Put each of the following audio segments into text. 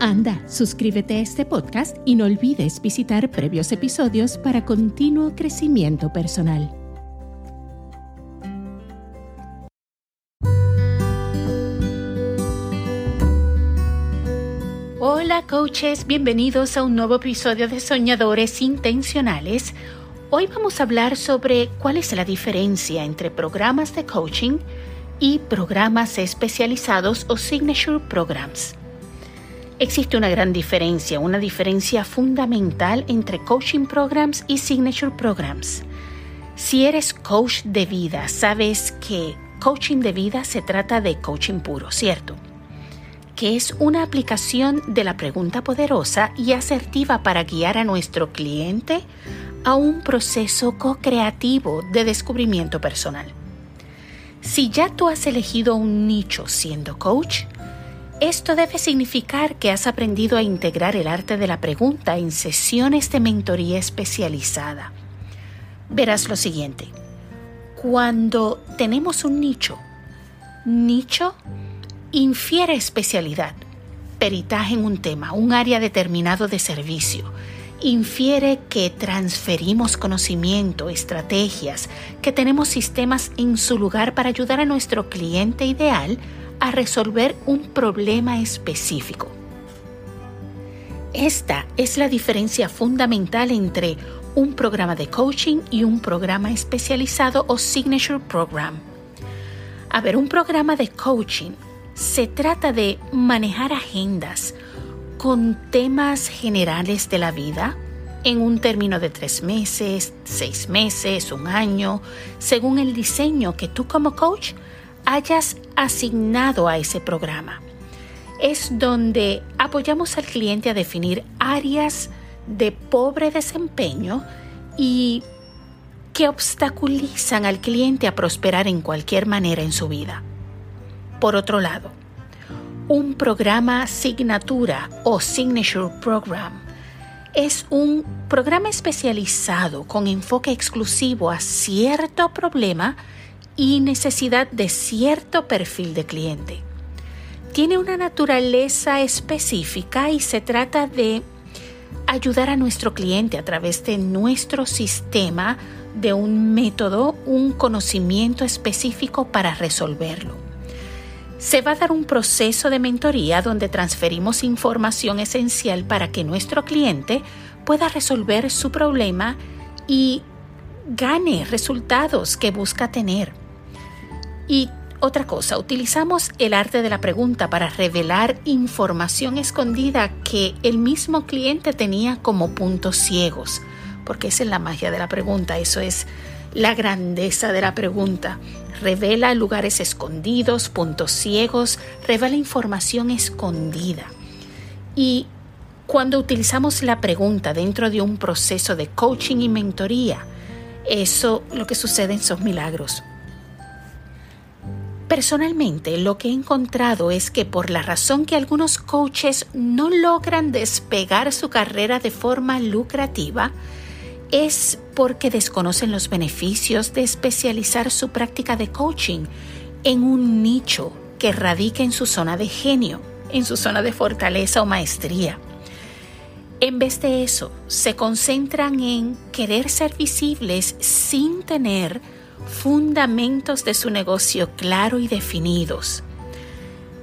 Anda, suscríbete a este podcast y no olvides visitar previos episodios para continuo crecimiento personal. Hola coaches, bienvenidos a un nuevo episodio de Soñadores Intencionales. Hoy vamos a hablar sobre cuál es la diferencia entre programas de coaching y programas especializados o signature programs. Existe una gran diferencia, una diferencia fundamental entre coaching programs y signature programs. Si eres coach de vida, sabes que coaching de vida se trata de coaching puro, ¿cierto? Que es una aplicación de la pregunta poderosa y asertiva para guiar a nuestro cliente a un proceso co-creativo de descubrimiento personal. Si ya tú has elegido un nicho siendo coach, esto debe significar que has aprendido a integrar el arte de la pregunta en sesiones de mentoría especializada. Verás lo siguiente. Cuando tenemos un nicho, nicho infiere especialidad, peritaje en un tema, un área determinado de servicio. Infiere que transferimos conocimiento, estrategias, que tenemos sistemas en su lugar para ayudar a nuestro cliente ideal a resolver un problema específico. Esta es la diferencia fundamental entre un programa de coaching y un programa especializado o signature program. A ver, un programa de coaching se trata de manejar agendas con temas generales de la vida en un término de tres meses, seis meses, un año, según el diseño que tú como coach hayas asignado a ese programa. Es donde apoyamos al cliente a definir áreas de pobre desempeño y que obstaculizan al cliente a prosperar en cualquier manera en su vida. Por otro lado, un programa asignatura o signature program es un programa especializado con enfoque exclusivo a cierto problema y necesidad de cierto perfil de cliente. Tiene una naturaleza específica y se trata de ayudar a nuestro cliente a través de nuestro sistema, de un método, un conocimiento específico para resolverlo. Se va a dar un proceso de mentoría donde transferimos información esencial para que nuestro cliente pueda resolver su problema y gane resultados que busca tener. Y otra cosa, utilizamos el arte de la pregunta para revelar información escondida que el mismo cliente tenía como puntos ciegos, porque esa es la magia de la pregunta, eso es la grandeza de la pregunta. Revela lugares escondidos, puntos ciegos, revela información escondida. Y cuando utilizamos la pregunta dentro de un proceso de coaching y mentoría, eso lo que sucede son milagros. Personalmente, lo que he encontrado es que por la razón que algunos coaches no logran despegar su carrera de forma lucrativa, es porque desconocen los beneficios de especializar su práctica de coaching en un nicho que radica en su zona de genio, en su zona de fortaleza o maestría. En vez de eso, se concentran en querer ser visibles sin tener fundamentos de su negocio claro y definidos.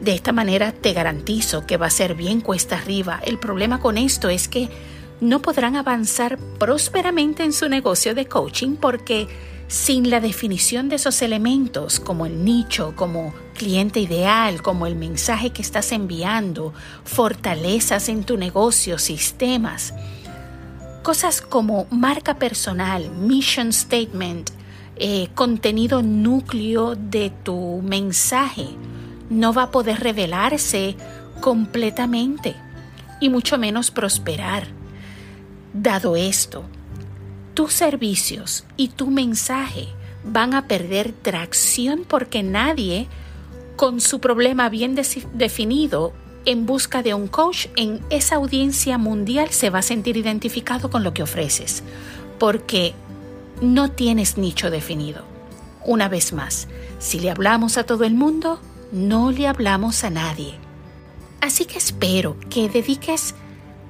De esta manera te garantizo que va a ser bien cuesta arriba. El problema con esto es que no podrán avanzar prósperamente en su negocio de coaching porque sin la definición de esos elementos como el nicho, como cliente ideal, como el mensaje que estás enviando, fortalezas en tu negocio, sistemas, cosas como marca personal, mission statement, eh, contenido núcleo de tu mensaje no va a poder revelarse completamente y mucho menos prosperar. Dado esto, tus servicios y tu mensaje van a perder tracción porque nadie con su problema bien definido en busca de un coach en esa audiencia mundial se va a sentir identificado con lo que ofreces, porque no tienes nicho definido. Una vez más, si le hablamos a todo el mundo, no le hablamos a nadie. Así que espero que dediques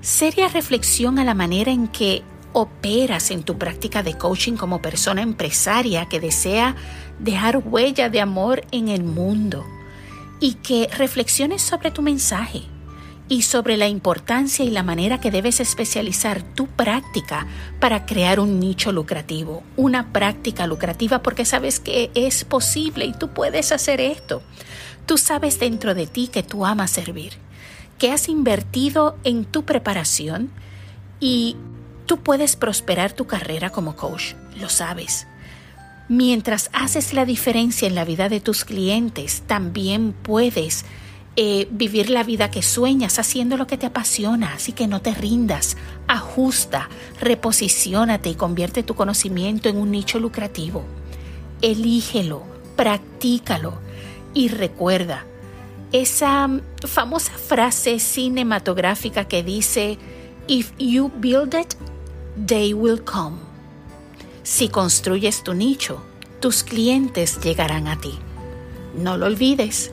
seria reflexión a la manera en que operas en tu práctica de coaching como persona empresaria que desea dejar huella de amor en el mundo y que reflexiones sobre tu mensaje y sobre la importancia y la manera que debes especializar tu práctica para crear un nicho lucrativo, una práctica lucrativa porque sabes que es posible y tú puedes hacer esto. Tú sabes dentro de ti que tú amas servir, que has invertido en tu preparación y tú puedes prosperar tu carrera como coach, lo sabes. Mientras haces la diferencia en la vida de tus clientes, también puedes eh, vivir la vida que sueñas haciendo lo que te apasiona, así que no te rindas, ajusta, reposiciónate y convierte tu conocimiento en un nicho lucrativo. Elígelo, practícalo y recuerda esa famosa frase cinematográfica que dice, If you build it, they will come. Si construyes tu nicho, tus clientes llegarán a ti. No lo olvides.